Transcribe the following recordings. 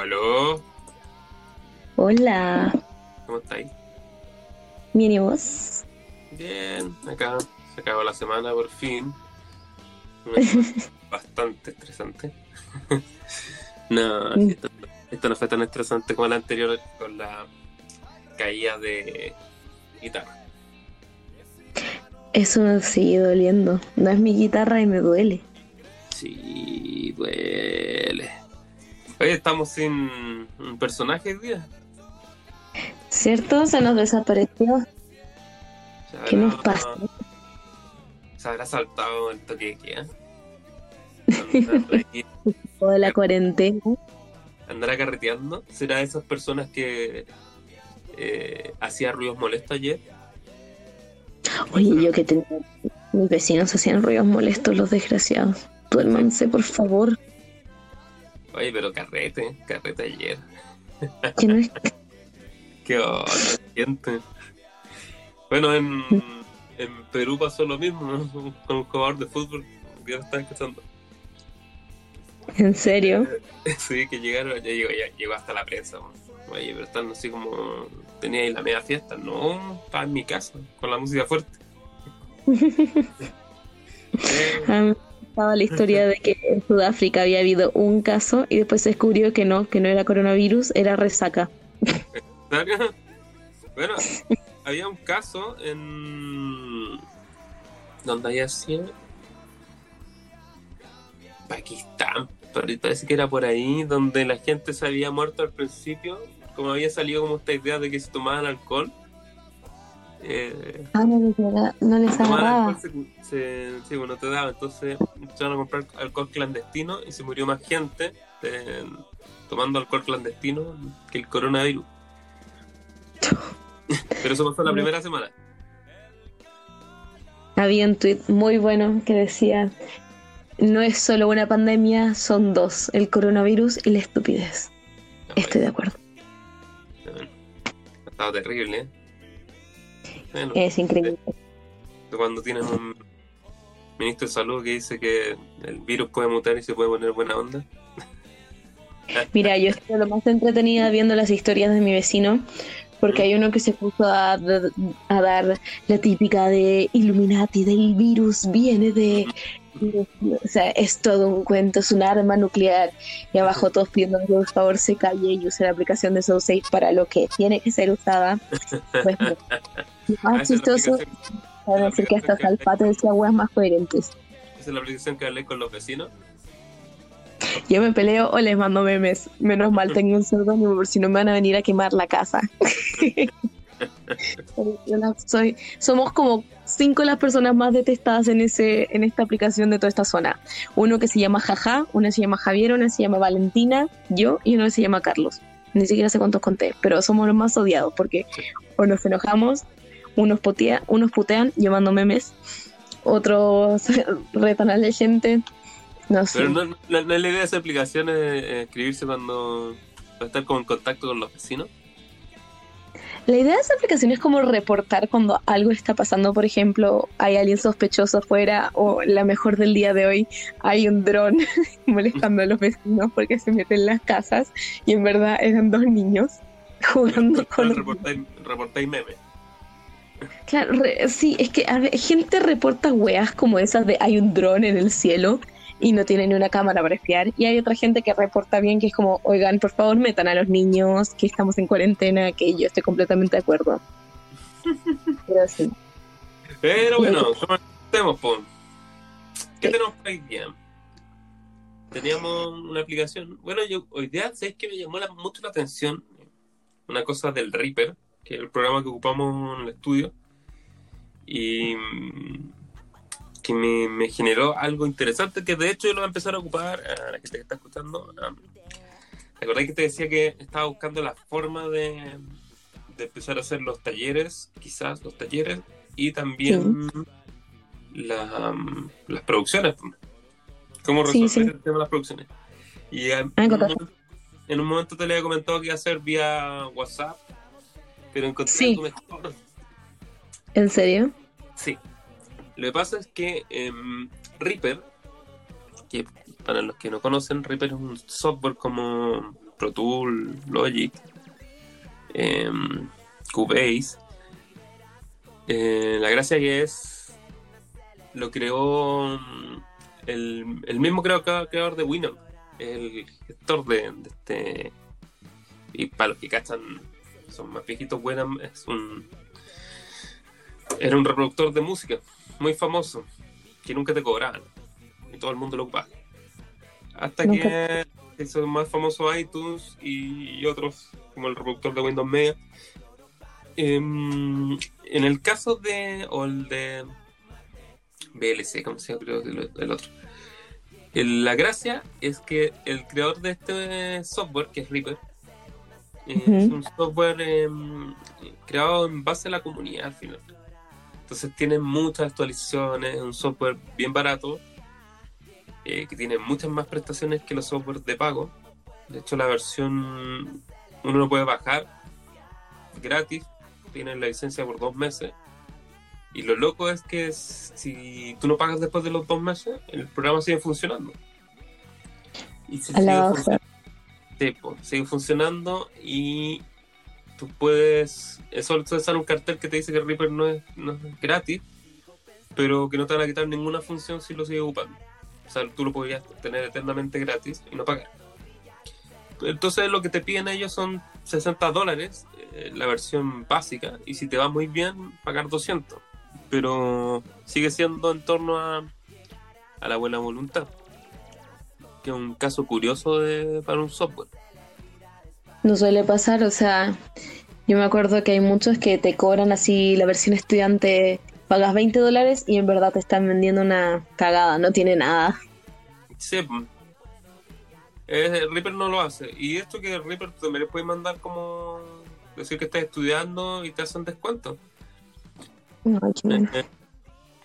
Aló, aló. Hola. ¿Cómo estáis? Bien, ¿y vos? Bien, acá se acabó la semana por fin. Bastante estresante. no, esto, esto no fue tan estresante como la anterior con la caída de guitarra. Eso sigue doliendo. No es mi guitarra y me duele. Sí, duele. Oye, estamos sin un personaje día. ¿Cierto? Se nos desapareció. ¿Se ¿Qué nos pasa? Se habrá saltado el toque de queda. De la cuarentena. ¿Andará carreteando? ¿Será de esas personas que eh, hacía ruidos molestos ayer? Oye, yo que tenía. Mis vecinos hacían ruidos molestos, los desgraciados. Duérmanse, por favor. Oye, pero carrete, carrete ayer. No es. Qué onda, gente. Bueno, en, en Perú pasó lo mismo, ¿no? Con un jugador de fútbol que ya estaba escuchando. En serio. Sí, que llegaron, ya llegó, ya llegó hasta la prensa. ¿no? Oye, pero están así como. Tenía ahí la media fiesta. No, estaba en mi casa, con la música fuerte. Eh, A gustaba la historia de que en Sudáfrica había habido un caso y después se descubrió que no, que no era coronavirus, era resaca. Bueno, había un caso en. donde había sido. Pakistán, parece que era por ahí, donde la gente se había muerto al principio, como había salido como esta idea de que se tomaban alcohol. Eh, Ah, no les, agarra- no les se, se- sí, bueno, te daba, entonces empezaron a comprar alcohol clandestino y se murió más gente eh, tomando alcohol clandestino que el coronavirus. Pero eso pasó la primera semana. Había un tweet muy bueno que decía, no es solo una pandemia, son dos, el coronavirus y la estupidez. Estoy de acuerdo. Ha estado terrible, ¿eh? Bueno, Es increíble. cuando tienes un ministro de salud que dice que el virus puede mutar y se puede poner buena onda. Mira, yo estoy lo más entretenida viendo las historias de mi vecino, porque hay uno que se puso a, a dar la típica de Illuminati, del virus viene de... O sea, es todo un cuento, es un arma nuclear. Y abajo todos pidiendo que por favor se calle y use la aplicación de SoulSafe para lo que tiene que ser usada. Pues, no. Más chistoso aplicación- es decir que hasta Salpate decía weas más coherentes. esa es la aplicación que hablé con los vecinos. Yo me peleo o les mando memes. Menos mal tengo un seudónimo por si no me van a venir a quemar la casa. Soy, somos como cinco las personas más detestadas en ese, en esta aplicación de toda esta zona. Uno que se llama Jaja, uno se llama Javier, uno se llama Valentina, yo y uno se llama Carlos. Ni siquiera sé cuántos conté, pero somos los más odiados porque o nos enojamos, unos, putea, unos putean, yo mando memes, otros retan a la gente. No sé. Pero no, no- no es la idea de esa aplicación es eh, escribirse cuando para estar como en contacto con los vecinos. La idea de esa aplicación es como reportar cuando algo está pasando, por ejemplo, hay alguien sospechoso afuera o la mejor del día de hoy, hay un dron molestando a los vecinos porque se meten en las casas y en verdad eran dos niños jugando con... reportáis, memes. Claro, re- sí, es que a ver, gente reporta weas como esas de hay un dron en el cielo y no tiene ni una cámara para espiar. Y hay otra gente que reporta bien que es como, oigan, por favor metan a los niños, que estamos en cuarentena, que yo estoy completamente de acuerdo. Pero sí. Pero bueno, comencemos, po. ¿Qué Sí. tenemos por ahí día? Teníamos una aplicación. Bueno, yo hoy día, ¿sabes que me llamó la- mucho la atención? Una cosa del Reaper, que es el programa que ocupamos en el estudio. Y mm, que me, me generó algo interesante, que de hecho yo lo voy a empezar a ocupar a la gente que está escuchando. ¿Te acordás que te decía que estaba buscando la forma de, de empezar a hacer los talleres, quizás los talleres, y también la, um, las producciones? ¿Cómo Sí, resolver sí. el tema de las producciones? Y Ah, en, un momento, en un momento te le había comentado que iba a hacer vía WhatsApp, pero encontré Sí. algo mejor. ¿En serio? Sí. Lo que pasa es que em, Reaper, que para los que no conocen, Reaper es un software como Pro Tools, Logic, em, Cubase. Eh, la gracia que es, lo creó mm, el, el mismo creador de Winamp, el gestor de, de este... Y para los que cachan, son más viejitos, Winamp es un... Era un reproductor de música muy famoso, que nunca te cobraban, y todo el mundo lo ocupaba. Hasta Nunca. que se hizo más famoso iTunes y otros, como el reproductor de Windows Media. Em, en el caso de, o el de VLC, como se llama lo- el otro. El- la gracia es que el creador de este software, que es Reaper, eh, es un software em, creado en base a la comunidad al final. Entonces tiene muchas actualizaciones, es un software bien barato, eh, que tiene muchas más prestaciones que los softwares de pago. De hecho, la versión uno lo puede bajar gratis, tiene la licencia por dos meses. Y lo loco es que si tú no pagas después de los dos meses, el programa sigue funcionando. Y si sigue sí, po, sigue funcionando y tú puedes. Eso sale un cartel que te dice que Reaper no es, no es gratis, pero que no te van a quitar ninguna función si lo sigues ocupando. O sea, tú lo podrías tener eternamente gratis y no pagar. Entonces lo que te piden ellos son 60 dólares, eh, la versión básica, y si te va muy bien, pagar 200. Pero sigue siendo en torno a, a la buena voluntad. Que es un caso curioso de, para un software. No suele pasar, o sea, yo me acuerdo que hay muchos que te cobran así la versión estudiante, pagas 20 dólares y en verdad te están vendiendo una cagada, no tiene nada. Sí. Eh, Reaper no lo hace. Y esto que Reaper también le puede mandar como decir que estás estudiando y te hacen descuento. Qué bueno. Eh,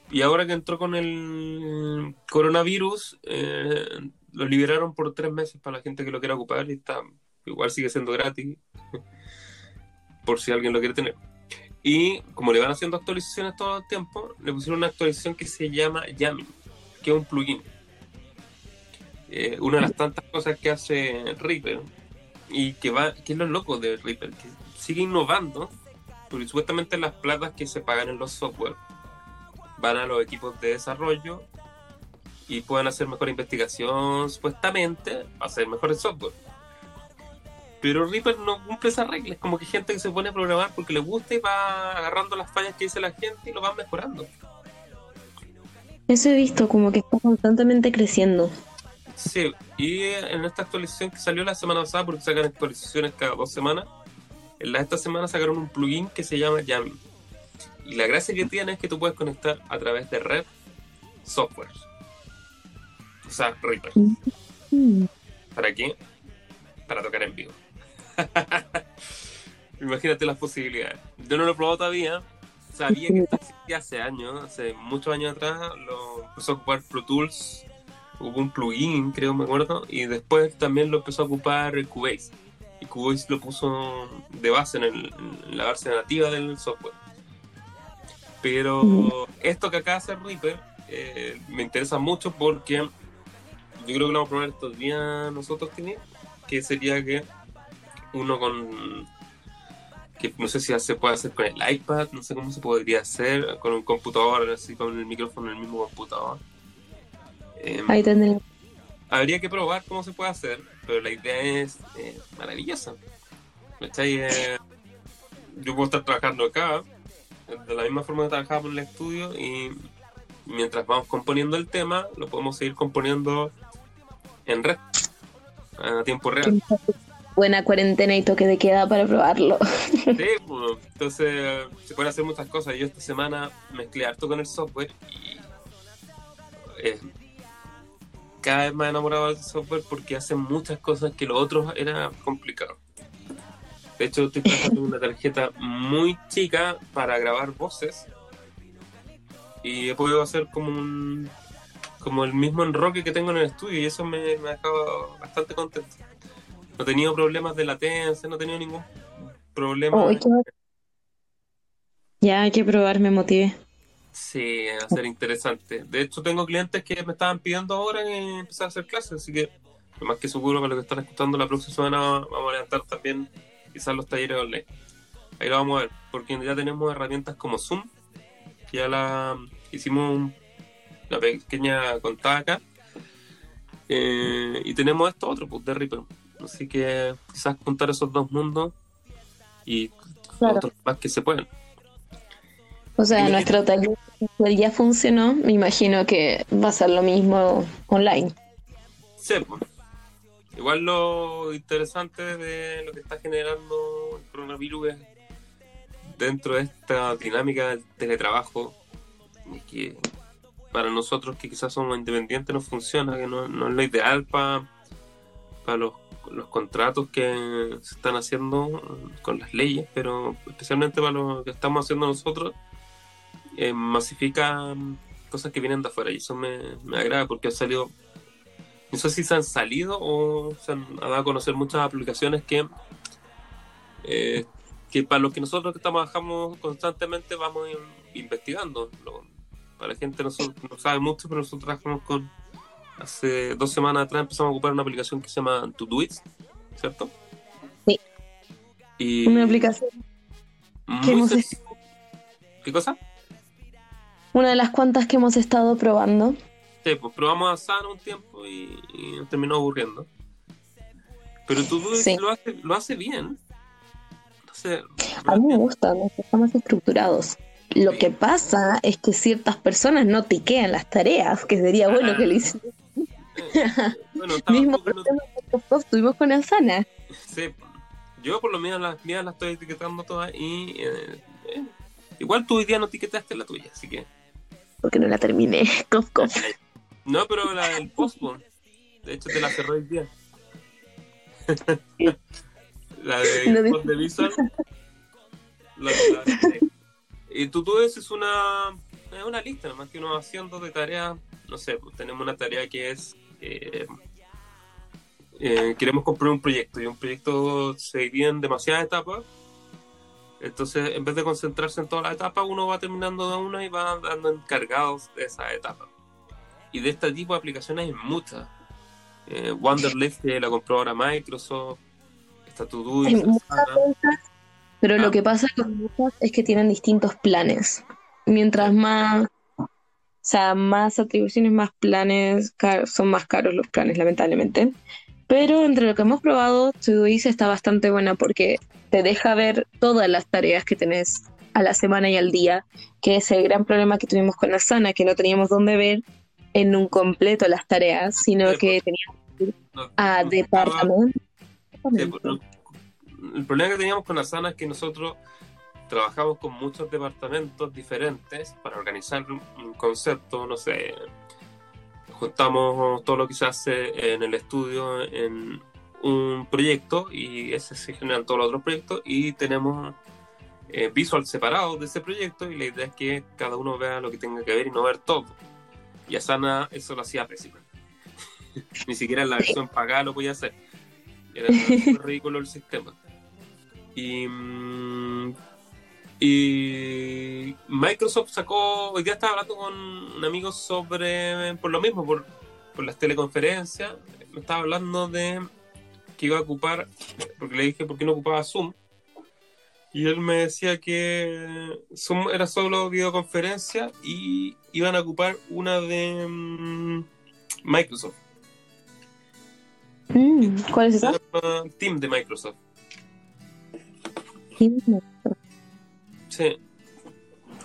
y ahora que entró con el coronavirus, eh, lo liberaron por tres meses para la gente que lo quiera ocupar y está igual sigue siendo gratis por si alguien lo quiere tener. Y como le van haciendo actualizaciones todo el tiempo, le pusieron una actualización que se llama Yamin, que es un plugin. Eh, una de las tantas cosas que hace Reaper y que va, que es lo loco de Reaper, que sigue innovando, porque supuestamente las platas que se pagan en los software van a los equipos de desarrollo y pueden hacer mejor investigación, supuestamente, hacer mejores software. Pero Reaper no cumple esas reglas, es como que gente que se pone a programar porque le gusta y va agarrando las fallas que dice la gente y lo van mejorando. Eso he visto, como que está constantemente creciendo. Sí, y en esta actualización que salió la semana pasada, porque sacan actualizaciones cada dos semanas, en la de esta semana sacaron un plugin que se llama Yamin. Y la gracia que tiene es que tú puedes conectar a través de red software. O sea, Reaper. Mm. ¿Para qué? Para tocar en vivo. Imagínate las posibilidades. Yo no lo he probado todavía. Sabía que existía hace años, hace muchos años atrás. Lo empezó a ocupar Pro Tools. Hubo un plugin, creo, me acuerdo. Y después también lo empezó a ocupar Cubase. Y Cubase lo puso de base en, la base nativa del software. Pero esto que acá hace Reaper eh, me interesa mucho porque yo creo que lo vamos a probar estos días nosotros, que sería que uno con que no sé si se puede hacer con el iPad, no sé cómo se podría hacer, con un computador, así con el micrófono en el mismo computador. Em, Ahí tendré. habría que probar cómo se puede hacer, pero la idea es eh, maravillosa. ¿Cachai? Eh, yo puedo estar trabajando acá, de la misma forma que trabajaba en el estudio, y mientras vamos componiendo el tema, lo podemos seguir componiendo en red, a tiempo real. Buena cuarentena y toque de queda para probarlo. Sí, pues, entonces se pueden hacer muchas cosas. Yo esta semana mezclé harto con el software y eh, cada vez más enamorado del software porque hace muchas cosas que lo otro era complicado. De hecho, estoy en una tarjeta muy chica para grabar voces y he podido hacer como un como el mismo enroque que tengo en el estudio y eso me, me ha dejado bastante contento. No he tenido problemas de latencia, no he tenido ningún problema. Oh. Ya hay que probar, me motivé. Sí, va a ser interesante. De hecho, tengo clientes que me estaban pidiendo ahora en empezar a hacer clases, así que lo más que seguro para los que están escuchando la próxima semana vamos a levantar también quizás los talleres online. Ahí lo vamos a ver, porque ya tenemos herramientas como Zoom, que ya la hicimos una pequeña contada acá. Eh, y tenemos esto otro, pues, de Reaper. Así que quizás juntar esos dos mundos y Claro. otros más que se pueden. O sea, nuestro taller ya funcionó, me imagino que va a ser lo mismo online. Sí, pues. Igual lo interesante de lo que está generando el coronavirus es dentro de esta dinámica del teletrabajo, que para nosotros que quizás somos independientes no funciona, que no, no es lo ideal para los, los contratos que se están haciendo con las leyes, pero especialmente para lo que estamos haciendo nosotros, eh, masifica mm, cosas que vienen de afuera y eso me, me agrada porque ha salido no sé si se han salido o se han ha dado a conocer muchas aplicaciones que, eh, que para los que nosotros que trabajamos constantemente vamos in- investigando. Lo- para la gente no, no sabe mucho, pero nosotros trabajamos con. Hace dos semanas atrás empezamos a ocupar una aplicación que se llama Todoist, ¿cierto? Sí. Y Una aplicación, que hemos. ¿Qué cosa? una de las cuantas que hemos estado probando. Sí, pues probamos a Sana un tiempo y, y nos terminó aburriendo. Pero Todoist Sí. lo, hace, lo hace bien. Entonces, A mí me gusta, nos estamos estructurados. Lo que pasa es que ciertas personas no tiquean las tareas, que sería bueno que lo hicieran. bueno, Mismo nosotros tuvimos con Asana. sí, yo por lo menos las mías las estoy etiquetando todas y eh, eh, igual tú hoy día no etiquetaste la tuya, así que Porque no la terminé. Cof, cof. no, pero la del postpone, de hecho te la cerré hoy día. la de, No de visual. La, la- y tú tú es una es una lista nomás que uno va haciendo de tareas, no sé, pues tenemos una tarea que es eh, eh, queremos comprar un proyecto y un proyecto se divide en demasiadas etapas. Entonces, en vez de concentrarse en todas las etapas, uno va terminando de una y va dando encargados de esa etapa. Y de este tipo de aplicaciones hay muchas. Eh, Wonderlist, que la compró ahora Microsoft, está esas, pero Ah. lo que pasa con muchas es que tienen distintos planes. Mientras más, sea, más atribuciones, más planes, son más caros los planes, lamentablemente. Pero entre lo que hemos probado, Todoist está bastante buena porque te deja ver todas las tareas que tenés a la semana y al día, que es el gran problema que tuvimos con Asana, que no teníamos dónde ver en un completo las tareas, sino Sí, que teníamos No- a no departamento. Sí, pues, el problema que teníamos con Asana es que nosotros trabajamos con muchos departamentos diferentes para organizar un concepto, no sé, juntamos todo lo que se hace en el estudio en un proyecto y ese se generan todos los otros proyectos y tenemos eh, visual separados de ese proyecto y la idea es que cada uno vea lo que tenga que ver y no ver todo. Y Asana eso lo hacía pésimo. Ni siquiera en la versión pagada lo podía hacer. Era ridículo el sistema. Y, mm, y Microsoft sacó, hoy día estaba hablando con un amigo sobre, por lo mismo, por, por las teleconferencias, me estaba hablando de que iba a ocupar, porque le dije por qué no ocupaba Zoom, y él me decía que Zoom era solo videoconferencia y iban a ocupar una de mm, Microsoft, Mm, ¿Cuál es esa? se llama Team de Microsoft. Sí.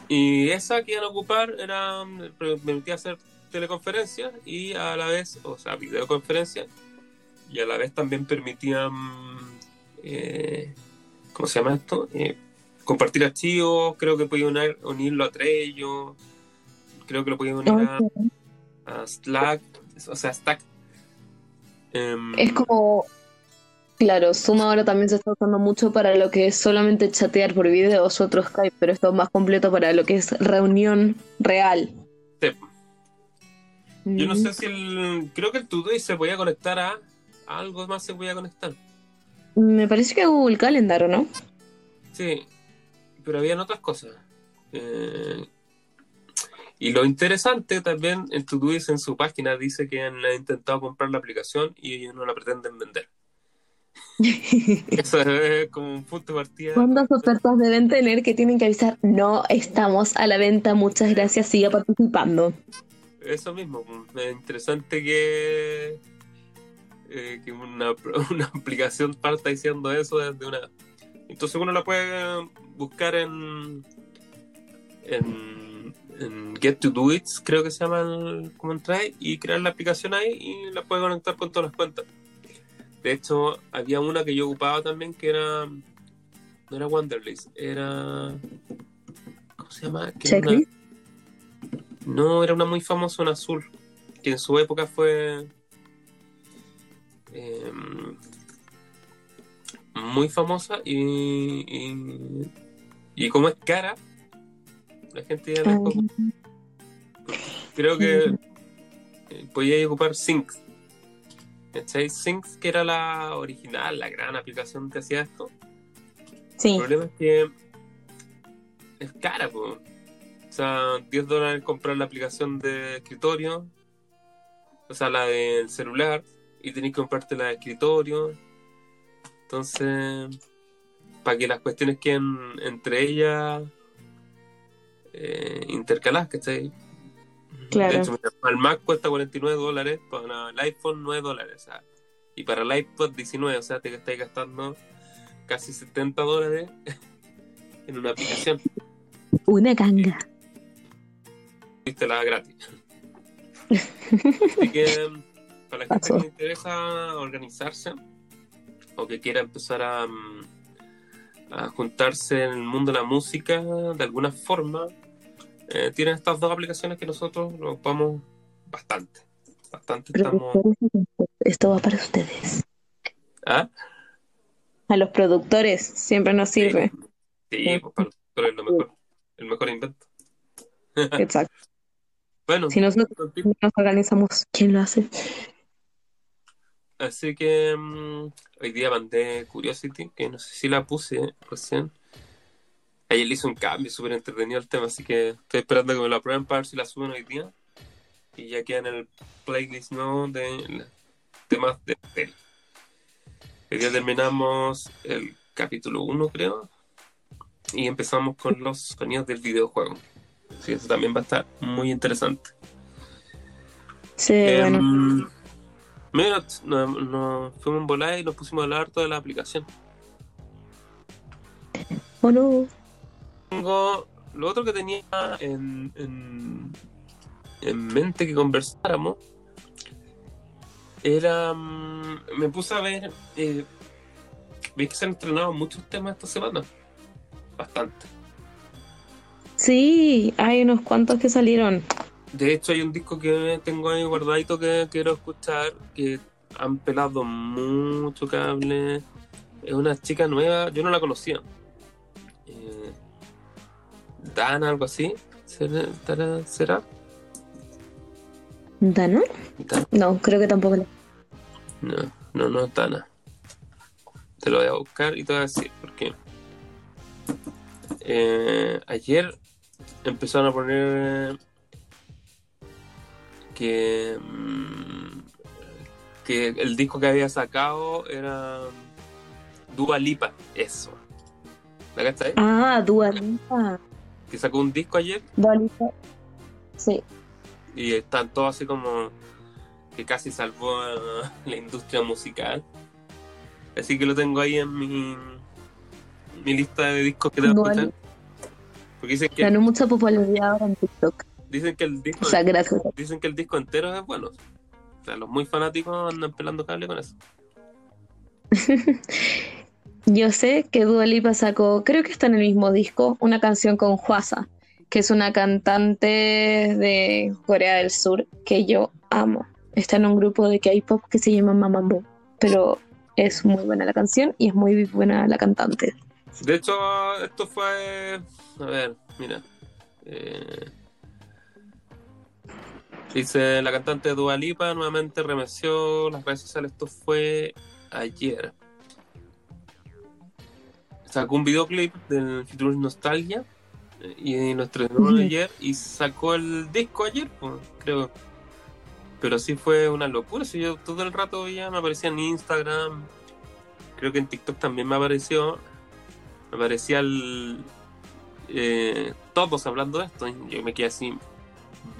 Y esa que iban a ocupar era me permitía hacer teleconferencias y a la vez, o sea, videoconferencias, y a la vez también permitían, eh, ¿cómo se llama esto? Eh, compartir archivos, creo que podía unir, unirlo a Trello, creo que lo podía unir a, a Slack, o sea, Stack. Em, Es como, claro, Zoom ahora también se está usando mucho para lo que es solamente chatear por videos o otro Skype, pero esto es más completo para lo que es reunión real. sí. Yo no Mm. sé si el. Creo que el Todoist se podía conectar a, algo más, se podía conectar. Me parece que Google Calendar, ¿o no? Sí, pero habían otras cosas. Eh, Y lo interesante también, en Todoist en su página dice que han intentado comprar la aplicación y ellos no la pretenden vender. Eso es como un punto de partida. ¿Cuántas ofertas deben tener que tienen que avisar? No estamos a la venta, muchas gracias, siga participando. Eso mismo, pues, es interesante que, eh, que una, una aplicación parta diciendo eso desde una... Entonces uno la puede buscar en, en, en Get to Do It, creo que se llama el, como trae, y crear la aplicación ahí y la puede conectar con todas las cuentas. De hecho, había una que yo ocupaba también que era. No era Wanderlist, era. ¿Cómo se llama? Que era una- no, era una muy famosa, una azul. Que en su época fue. eh, muy famosa y, y. y como es cara, la gente ya la Ah. Creo que podía ocupar Sync. ¿Cachai? Sync, que era la original, la gran aplicación que hacía esto. Sí, El problema es que es cara, pues. O sea, 10 dólares comprar la aplicación de escritorio, o sea, la del celular, y tenés que comprarte la de escritorio. Entonces, para que las cuestiones queden entre ellas eh, intercaladas, ¿cachai? Claro. De hecho, el Mac cuesta 49 dólares, para el iPhone 9 dólares, sea, y para el iPod 19, o sea, te estáis gastando casi 70 dólares en una aplicación. una ganga. Viste la gratis. Así que para la gente que le interesa organizarse o que quiera empezar a, mm, a juntarse en el mundo de la música de alguna forma, eh, tienen estas dos aplicaciones que nosotros lo ocupamos bastante. Bastante estamos. Productores, Esto va para ustedes. ¿Ah? A los productores siempre nos sirve. Sí, pues para nosotros es lo mejor. El mejor invento. Exacto. Bueno, Si nosotros no nos organizamos, ¿quién lo hace? Así que mm, hoy día mandé Curiosity, que no sé si la puse recién. Ayer le hice un cambio súper entretenido al tema, así que estoy esperando que me lo aprueben para ver si la suben hoy día. Y ya queda en el playlist nuevo de temas de tele. Hoy día terminamos el capítulo 1, creo. Y empezamos con los sonidos del videojuego. Así que eso también va a estar muy interesante. Sí, Em, bueno. Mira, nos no, fuimos en volada y nos pusimos a hablar toda la aplicación. ¿O no? Tengo lo otro que tenía en, en, en mente que conversáramos era. mm, Me puse a ver. Eh, ¿Ves que se han estrenado muchos temas esta semana? Bastante. Sí, hay unos cuantos que salieron. De hecho, hay un disco que tengo ahí guardadito que quiero escuchar, que han pelado mucho cable. Es una chica nueva, yo no la conocía. Dana, algo así. ¿Será? ¿Será? ¿Dana? Dana. No, creo que tampoco. No, no, no Dana. Te lo voy a buscar y te voy a decir porque eh, ayer empezaron a poner que mm, que el disco que había sacado era Dua Lipa, eso. ¿La está ahí? Ah, Dua Lipa. Que sacó un disco ayer Lipa. Sí. y están todos así como que casi salvó a la industria musical. Así que lo tengo ahí en mi, mi lista de discos que te voy a escuchar. Porque dicen que, Ganó mucha popularidad ahora en TikTok. dicen que el disco O sea, gracias. dicen que el disco entero es bueno. O sea, los muy fanáticos andan pelando cable con eso. Yo sé que Dua Lipa sacó, creo que está en el mismo disco, una canción con Hwasa, que es una cantante de Corea del Sur que yo amo. Está en un grupo de K-pop que se llama Mamambo, pero es muy buena la canción y es muy buena la cantante. De hecho, esto fue. A ver, mira. Eh, dice la cantante Dua Lipa nuevamente remeció las redes sociales. Esto fue ayer. Sacó un videoclip del Future Nostalgia y lo estrenó ayer y sacó el disco ayer, pues, creo. Pero sí fue una locura. Si yo todo el rato ya me aparecía en Instagram, creo que en TikTok también me apareció. Me aparecía el, eh, todos hablando de esto. Yo me quedé así,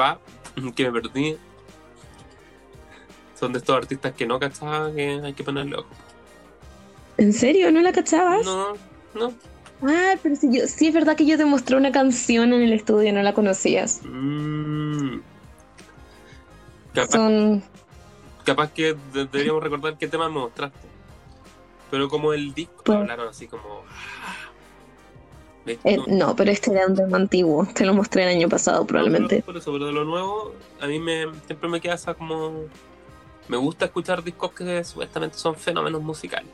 va, que me perdí. Son de estos artistas que no cachaba que hay que ponerle ojo. ¿En serio? ¿No la cachabas? No, no. Ah, pero sí, yo, sí es verdad que yo te mostré una canción en el estudio y no la conocías. Mm. Capaz, Son... capaz que de- deberíamos recordar qué tema me mostraste. Pero como el disco Pues- hablaron así como. ¿Ves? eh, No- no, pero este era un tema antiguo. Te lo mostré el año pasado no, probablemente. pero por eso, pero de lo nuevo, a mí me siempre me queda esa como. Me gusta escuchar discos que supuestamente son fenómenos musicales.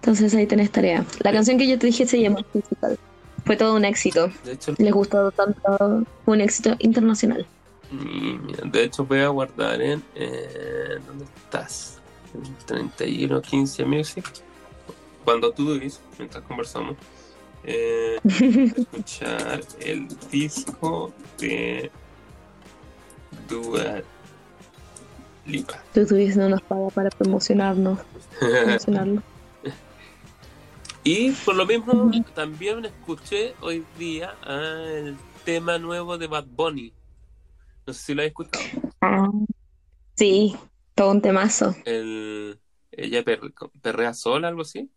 Entonces ahí tenés tarea. La canción que yo te dije se llama Physical. Fue todo un éxito. De hecho, Les gustó tanto. Fue un éxito internacional. mira, de hecho voy a guardar en. eh, ¿Dónde estás? En 31 15 Music. Cuando tú dices, mientras conversamos. Eh, escuchar el disco de Dua Lipa. Tú tuviste no nos paga para promocionarnos. promocionarlo. Y por lo mismo también escuché hoy día ah, el tema nuevo de Bad Bunny. No sé si lo has escuchado. Ah, sí, todo un temazo. El, ella per- perrea sola, algo así.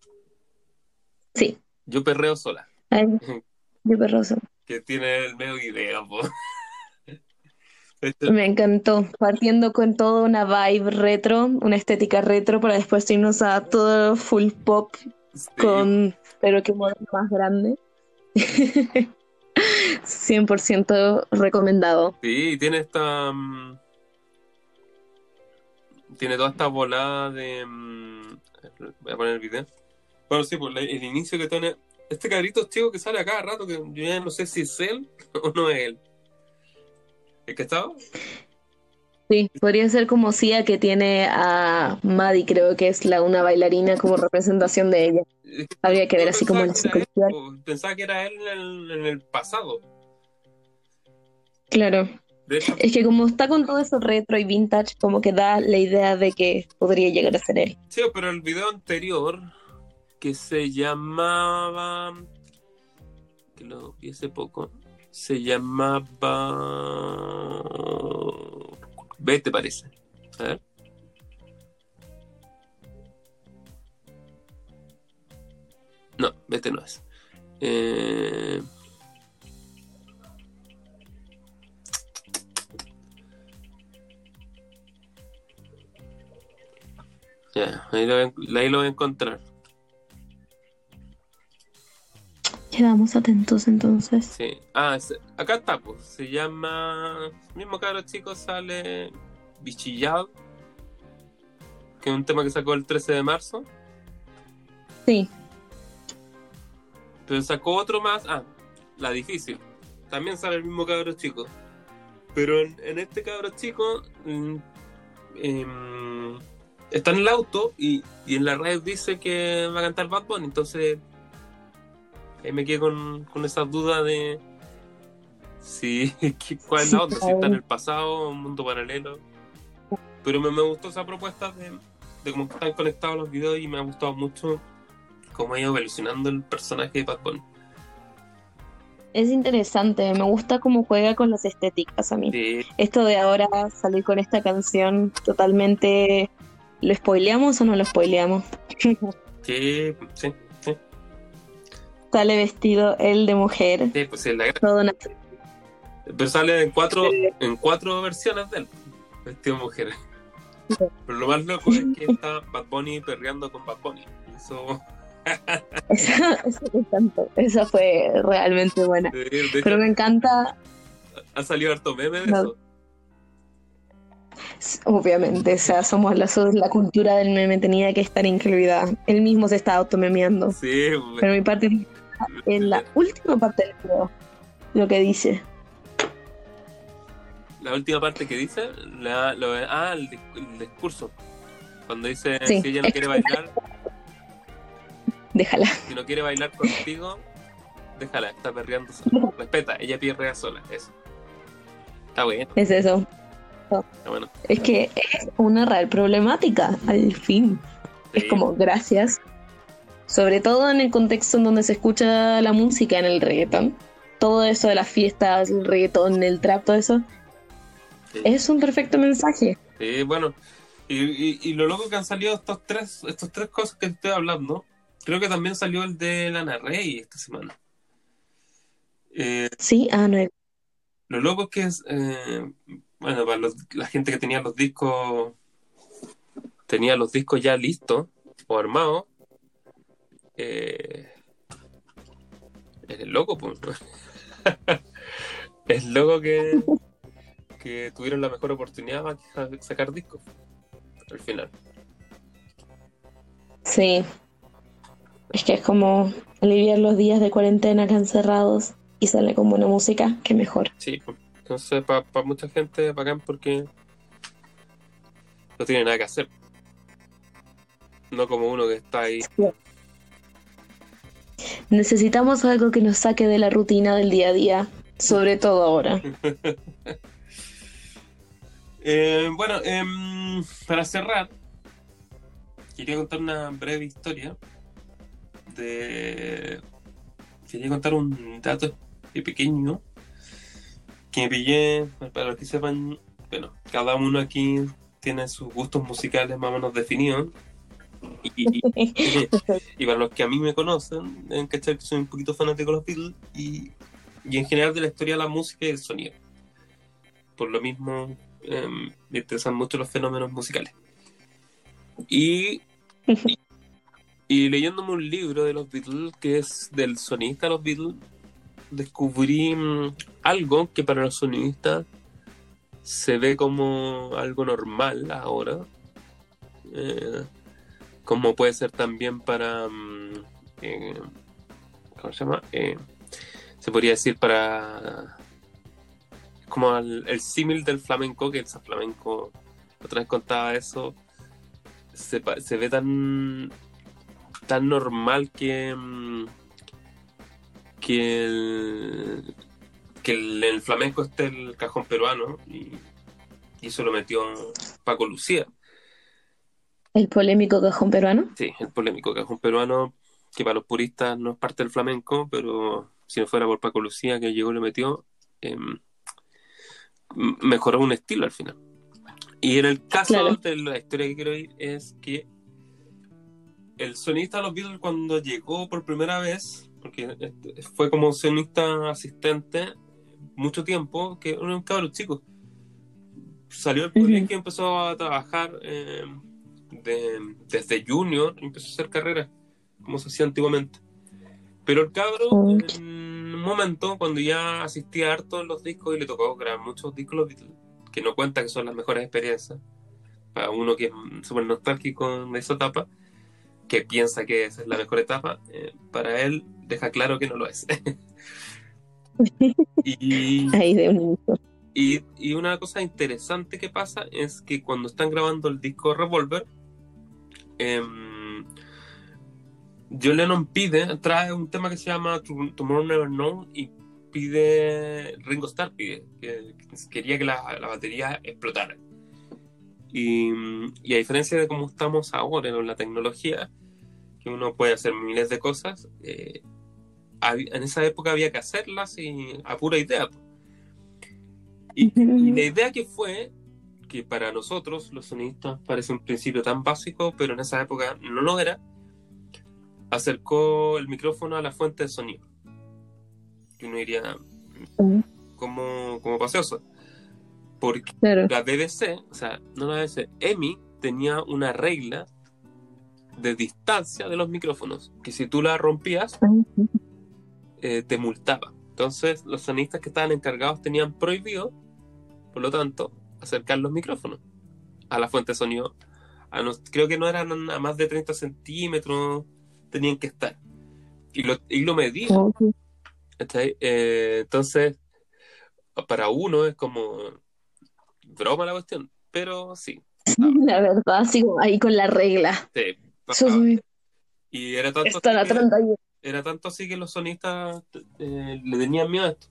Sí. Yo perreo sola. Ay, qué perroso. Que tiene el medio video, po. Este- Me encantó. Partiendo con toda una vibe retro, una estética retro, para después irnos a todo full pop sí, con, pero que modelo más grande. 100% recomendado. Sí, tiene esta. mm, tiene toda esta volada de. mm, voy a poner el video. Bueno, sí, pues la- el inicio que tiene. Este cabrito chico que sale a cada rato, que yo ya no sé si es él o no es él. ¿El que estaba? Sí, podría ser como Sia que tiene a Maddie, creo que es la una bailarina como representación de ella. Habría que ver así como la psicología. Pensaba que era él en el, en el pasado. Claro. Hecho, Es que como está con todo eso retro y vintage, como que da la idea de que podría llegar a ser él. Sí, pero el video anterior, que se llamaba. que lo vi hace poco, se llamaba. Vete, parece. A ver. No, vete no es. Eh, Ya, ahí lo, ahí lo voy a encontrar. Quedamos atentos entonces. Sí. Ah, acá está, pues. Se llama. Mismo cabro chico sale Bichillado. Que es un tema que sacó el 13 de marzo. Sí, Pero sacó otro más. Ah, La Difícil. También sale el mismo cabro chico. Pero en, en este cabro chico. mm, em, está en el auto y, y en la red dice que va a cantar Bad Bunny. Entonces. Ahí me quedé con, con esa duda de. Si, ¿Cuál es la onda? Si está en el pasado, un mundo paralelo. Pero me, me gustó esa propuesta de, de cómo están conectados los videos y me ha gustado mucho cómo ha ido evolucionando el personaje de Bunny. es interesante. Me gusta cómo juega con las estéticas a mí. Sí, Esto de ahora salir con esta canción totalmente... ¿Lo spoileamos o no lo spoileamos? sí, sí, Sale vestido él de mujer. sí, pues es la gra- Todo una... Pero sale en cuatro, en cuatro versiones de él, vestido de mujer. Pero lo más loco es que está Bad Bunny perreando con Bad Bunny. Eso, Esa, esa me encantó. Esa fue realmente buena. de, de hecho, Pero me encanta, ha salido harto meme de No. eso. obviamente, o sea, somos la, cultura del meme tenía que estar incluida. Él mismo se está automemeando. Sí, Pero mi parte en la última parte del video, lo que dice. La última parte que dice, la, lo, ah, el, dis- el discurso. Cuando dice Sí. si ella no quiere bailar, Déjala. si no quiere bailar contigo, déjala, está perreando sola. Respeta, ella perrea sola, eso. Está bien, Es eso. está bueno. Es que es una real problemática, al fin. Es como, gracias. Sobre todo en el contexto en donde se escucha la música en el reggaetón. Todo eso de las fiestas, el reggaetón, el trap, todo eso. Sí. Es un perfecto mensaje. Sí, bueno, y, y, y lo loco que han salido estos tres, estos tres cosas que estoy hablando, creo que también salió el de Lana Rey esta semana. Eh, Sí, ah, no. lo loco es que es, eh, bueno, para los- la gente que tenía los discos, tenía los discos ya listos o armados, eh, es loco, pues. es loco que, que tuvieron la mejor oportunidad para sacar discos al final. Sí. Es que es como aliviar los días de cuarentena acá encerrados y sale con buena música, que mejor. Sí, pues. entonces para mucha gente bacán porque no tiene nada que hacer. No como uno que está ahí. Necesitamos algo que nos saque de la rutina del día a día, sobre todo ahora. Eh, bueno, em, para cerrar, quería contar una breve historia de... Quería contar un dato pequeño que pillé, para los que sepan, bueno, cada uno aquí tiene sus gustos musicales más o menos definidos. Y, para los que a mí me conocen, deben cachar que soy un poquito fanático de los Beatles y, y en general de la historia de la música y el sonido. Por lo mismo, em, me interesan mucho los fenómenos musicales. Y, y, leyéndome un libro de los Beatles, que es del sonista de los Beatles, descubrí mm, algo que para los sonistas se ve como algo normal ahora. Eh, como puede ser también para... mm, eh, ¿Cómo se llama? Eh, se podría decir para... Como el, el símil del flamenco, que el flamenco, otra vez contaba eso, se, ve tan tan normal que mm, que el, que el, el flamenco esté el cajón peruano y, y eso lo metió Paco Lucía El polémico cajón peruano. Sí, el polémico cajón peruano, que para los puristas no es parte del flamenco, pero si no fuera por Paco Lucía que llegó y lo metió, em, mejoró un estilo al final. Y en el caso Claro. de la historia que quiero ir es que el sonista de los Beatles cuando llegó por primera vez, porque este, fue como sonista asistente mucho tiempo, que era un cabrón chico. Salió del Ujú. colegio y empezó a trabajar eh, de- desde junior, empezó a hacer carrera, como se hacía antiguamente. Pero el cabro, Mm. en un momento, cuando ya asistía harto en los discos y le tocó grabar muchos discos que no cuenta que son las mejores experiencias, para uno que es súper nostálgico de esa etapa, que piensa que esa es la mejor etapa, eh, para él deja claro que no lo es. y, Ahí de y, y una cosa interesante que pasa es que cuando están grabando el disco Revolver, em, John Lennon pide, trae un tema que se llama To- Tomorrow Never Known y pide, Ringo Starr pide, que que quería que la, la batería explotara. Y, y a diferencia de cómo estamos ahora en la tecnología, que uno puede hacer miles de cosas, eh, en esa época había que hacerlas y a pura idea. Y, y la idea que fue, que para nosotros los sonistas parece un principio tan básico, pero en esa época no lo era, acercó el micrófono a la fuente de sonido. Y uno diría, como, como paseoso. Porque Claro. la BBC, o sea, no la BBC, EMI tenía una regla de distancia de los micrófonos, que si tú la rompías, eh, te multaba. Entonces, los sonistas que estaban encargados tenían prohibido, por lo tanto, acercar los micrófonos a la fuente de sonido. A no- creo que no eran a más de 30 centímetros, tenían que estar. Y lo, y lo. Ok. ¿cachai? Eh, entonces, para uno es como broma la cuestión, pero sí. La verdad, sigo ahí con la regla. sí. Soy Y era tanto así que- 31. Era tanto así que los sonistas eh, le tenían miedo a esto.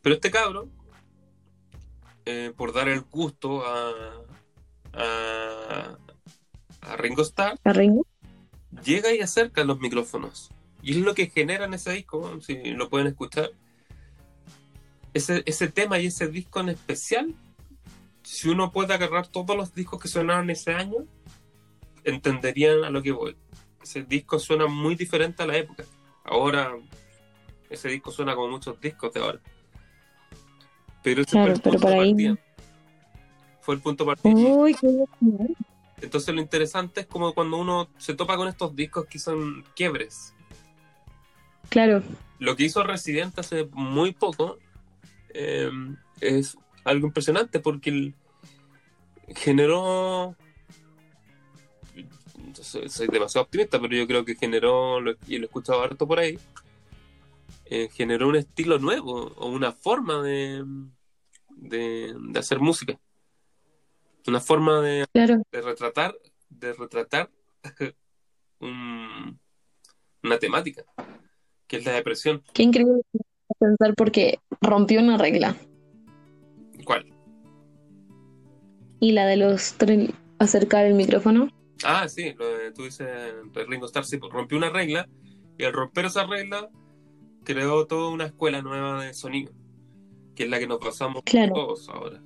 Pero este cabro, eh, por dar el gusto a, a, a Ringo Starr, ¿A Ringo? llega y acerca los micrófonos. Y es lo que genera en ese disco, si lo pueden escuchar. Ese, ese tema y ese disco en especial, si uno puede agarrar todos los discos que sonaron ese año, entenderían a lo que voy. Ese disco suena muy diferente a la época. Ahora, ese disco suena como muchos discos de ahora. Pero ese Claro, fue el pero punto para de ahí- partida. Fue el punto de partida. Uy, qué. Entonces lo interesante es como cuando uno se topa con estos discos que son quiebres. Claro, Lo que hizo Resident hace muy poco eh, es algo impresionante porque generó... Soy, soy demasiado optimista, pero yo creo que generó, y lo he escuchado harto por ahí, eh, generó un estilo nuevo o una forma de, de, de hacer música. Una forma de claro. de retratar, de retratar un- una temática, que es la depresión. Qué increíble pensar porque rompió una regla. ¿Cuál? Y la de los acercar el micrófono. Ah, sí, lo de, tú dices de Ringo Starr, sí, pues, rompió una regla y al romper esa regla creó toda una escuela nueva de sonido, que es la que nos basamos Claro. todos ahora.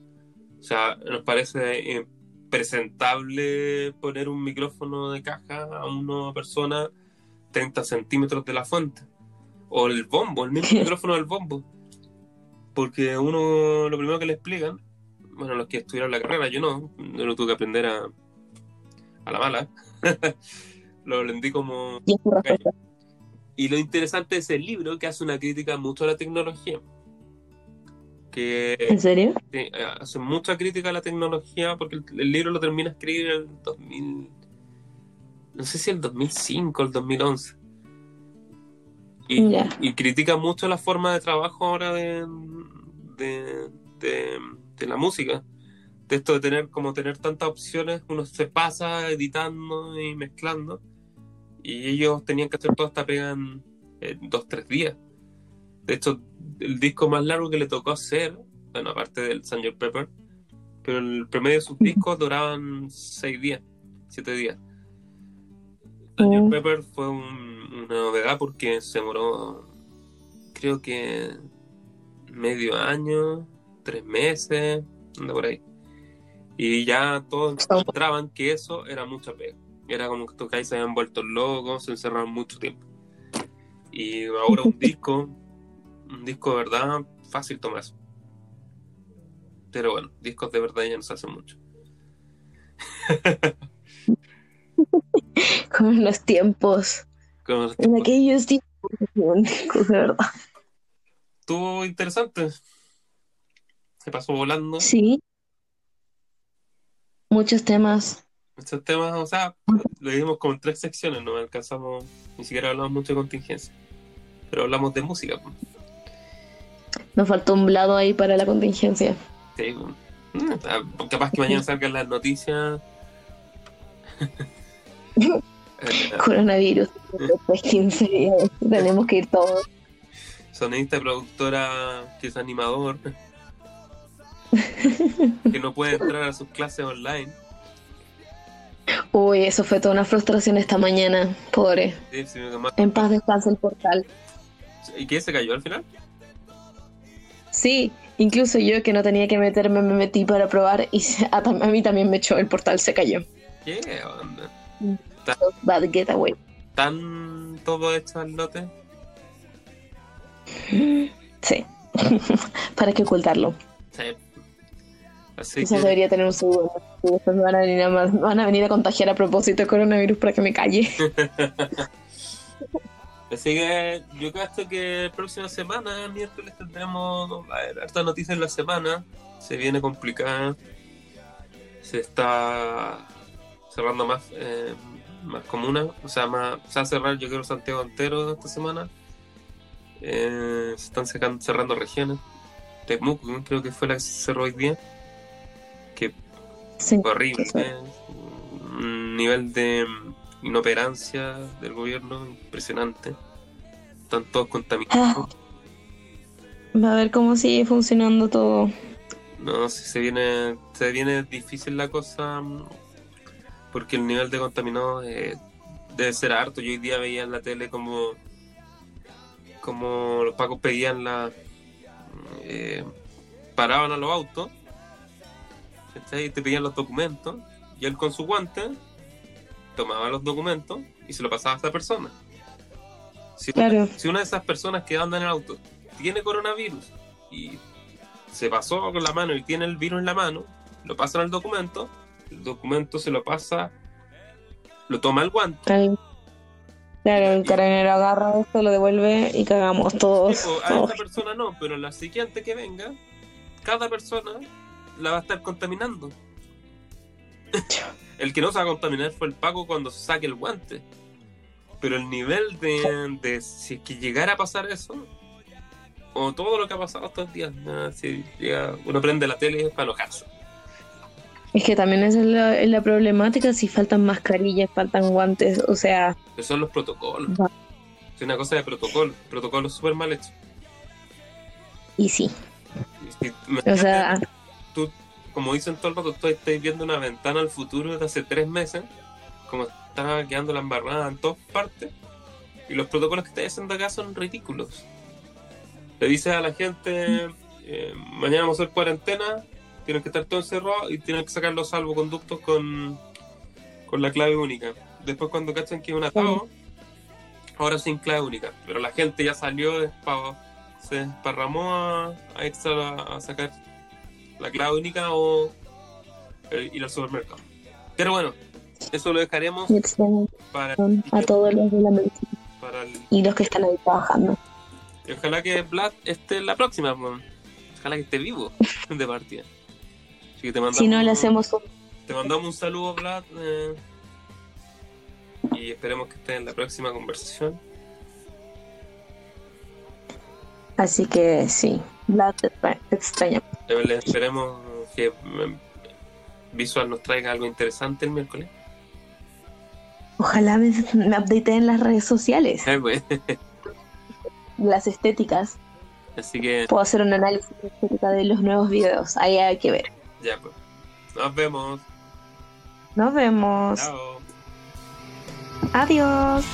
O sea, nos parece impresentable poner un micrófono de caja a una persona 30 centímetros de la fuente. O el bombo, el mismo micrófono del bombo. Porque uno, lo primero que le explican, bueno, los que estudiaron la carrera, yo no, yo lo tuve que aprender a, a la mala. lo aprendí como Y es. Y lo interesante es el libro que hace una crítica mucho a la tecnología. Que ¿En serio? sí, hace mucha crítica a la tecnología porque el, el libro lo termina de escribir en el 2000. No sé si el 2005 o el 2011. Y, Ya. y critica mucho la forma de trabajo ahora de, de, de- de la música. De esto de tener como tener tantas opciones, uno se pasa editando y mezclando. Y ellos tenían que hacer toda esta pega en, en dos, tres días. De hecho, el disco más largo que le tocó hacer, bueno, aparte del Sgt. Pepper, pero el promedio de sus discos duraban seis días, siete días. Mm. Pepper fue un- una novedad porque se demoró, creo que medio año, tres meses, anda por ahí. Y ya todos encontraban que eso era mucha pega. Era como que tocáis se habían vuelto locos, se encerraron mucho tiempo. Y ahora un disco, un disco de verdad, fácil tomarse. Pero bueno, discos de verdad ya no se hacen mucho. Como en los tiempos. Los En tiempos- aquellos tiempos. De verdad. Estuvo interesante. Se pasó volando. Sí. Muchos temas. Estos temas, o sea, lo dimos como en tres secciones, no alcanzamos, ni siquiera hablamos mucho de contingencia. Pero hablamos de música. pues. Nos faltó un lado ahí para la contingencia. Sí, pues. Mm, capaz que mañana salgan las noticias. Coronavirus. Después 15 días. Tenemos que ir todos. sonidista, productora, que es animador, que no puede entrar a sus clases online. Uy, eso fue toda una frustración esta mañana. Pobre. Sí, sí, En paz descansa el portal. ¿Y qué se cayó al final? Sí, incluso yo que no tenía que meterme me metí para probar y a, a mí también me echó el portal, se cayó. ¿Qué onda? Bad getaway. ¿Tan todo hecho al lote? Sí. para que ocultarlo. Sí. Así Quizás que debería tener un seguro. Y después me van a venir a, me van a venir a contagiar a propósito de coronavirus para que me calle. Así que yo creo que la próxima semana, miércoles, tendremos a ver, harta noticia en la semana. Se viene complicada. Se está cerrando más, eh, más comuna. O sea, más, se va a cerrar, yo creo, Santiago entero esta semana. Eh, se están cerrando, cerrando regiones. Temuco, creo que fue la que se cerró hoy día. Sí. horrible. Un nivel de inoperancia del gobierno impresionante. están todos contaminados. Va a ver cómo sigue funcionando todo. No, si se viene, se viene difícil la cosa porque el nivel de contaminados eh, debe ser harto. Yo hoy día veía en la tele como, como los pacos pedían la... eh, paraban a los autos ¿cachai? te pedían los documentos y él con su guante tomaba los documentos y se lo pasaba a esa persona. Si, Claro. si una de esas personas que anda en el auto tiene coronavirus y se pasó con la mano y tiene el virus en la mano, lo pasan al documento, el documento se lo pasa, lo toma el guante. El- claro, el carabinero agarra esto, lo devuelve y cagamos todos. Tipo, a todos. esta persona no, pero la siguiente que venga, cada persona la va a estar contaminando. el que no se va a contaminar fue el Paco cuando saque el guante. Pero el nivel de, de si es que llegara a pasar eso, o todo lo que ha pasado estos días, nada, si llega- uno prende la tele es para enojarse. Es que también esa es la, es la problemática, si faltan mascarillas, faltan guantes, o sea, Esos son los protocolos. Va. Es una cosa de protocolo. Protocolo súper mal hecho. y sí. Y si- O sea, tú, como dicen todo el rato, tú estás viendo una ventana al futuro desde hace tres meses, como está quedando la embarrada en todas partes, y los protocolos que estás haciendo acá son ridículos. Le dices a la gente, eh, mañana vamos a hacer cuarentena, tienen que estar todos encerrados y tienen que sacar los salvoconductos con, con la clave única. Después cuando cachan que es un atado, ahora sin clave única. Pero la gente ya salió, despa- se desparramó a, a extra a sacar la clave única o eh, ir al supermercado. Pero bueno, eso lo dejaremos para, a todos los de la medicina el- y los que están ahí trabajando. y ojalá que Vlad esté en la próxima, ojalá que esté vivo de partida. Así que te mandamos, Si no, le hacemos un... te mandamos un saludo, Vlad, eh, y esperemos que esté en la próxima conversación. Así que sí, Vlad te extra- te extraña. Esperemos que mm, Visual nos traiga algo interesante el miércoles. Ojalá me, me updateen en las redes sociales, Eh, pues, las estéticas. Así que Puedo hacer un análisis de los nuevos videos. Ahí hay que ver. ya, pues. Nos vemos. Nos vemos. Chao. Adiós.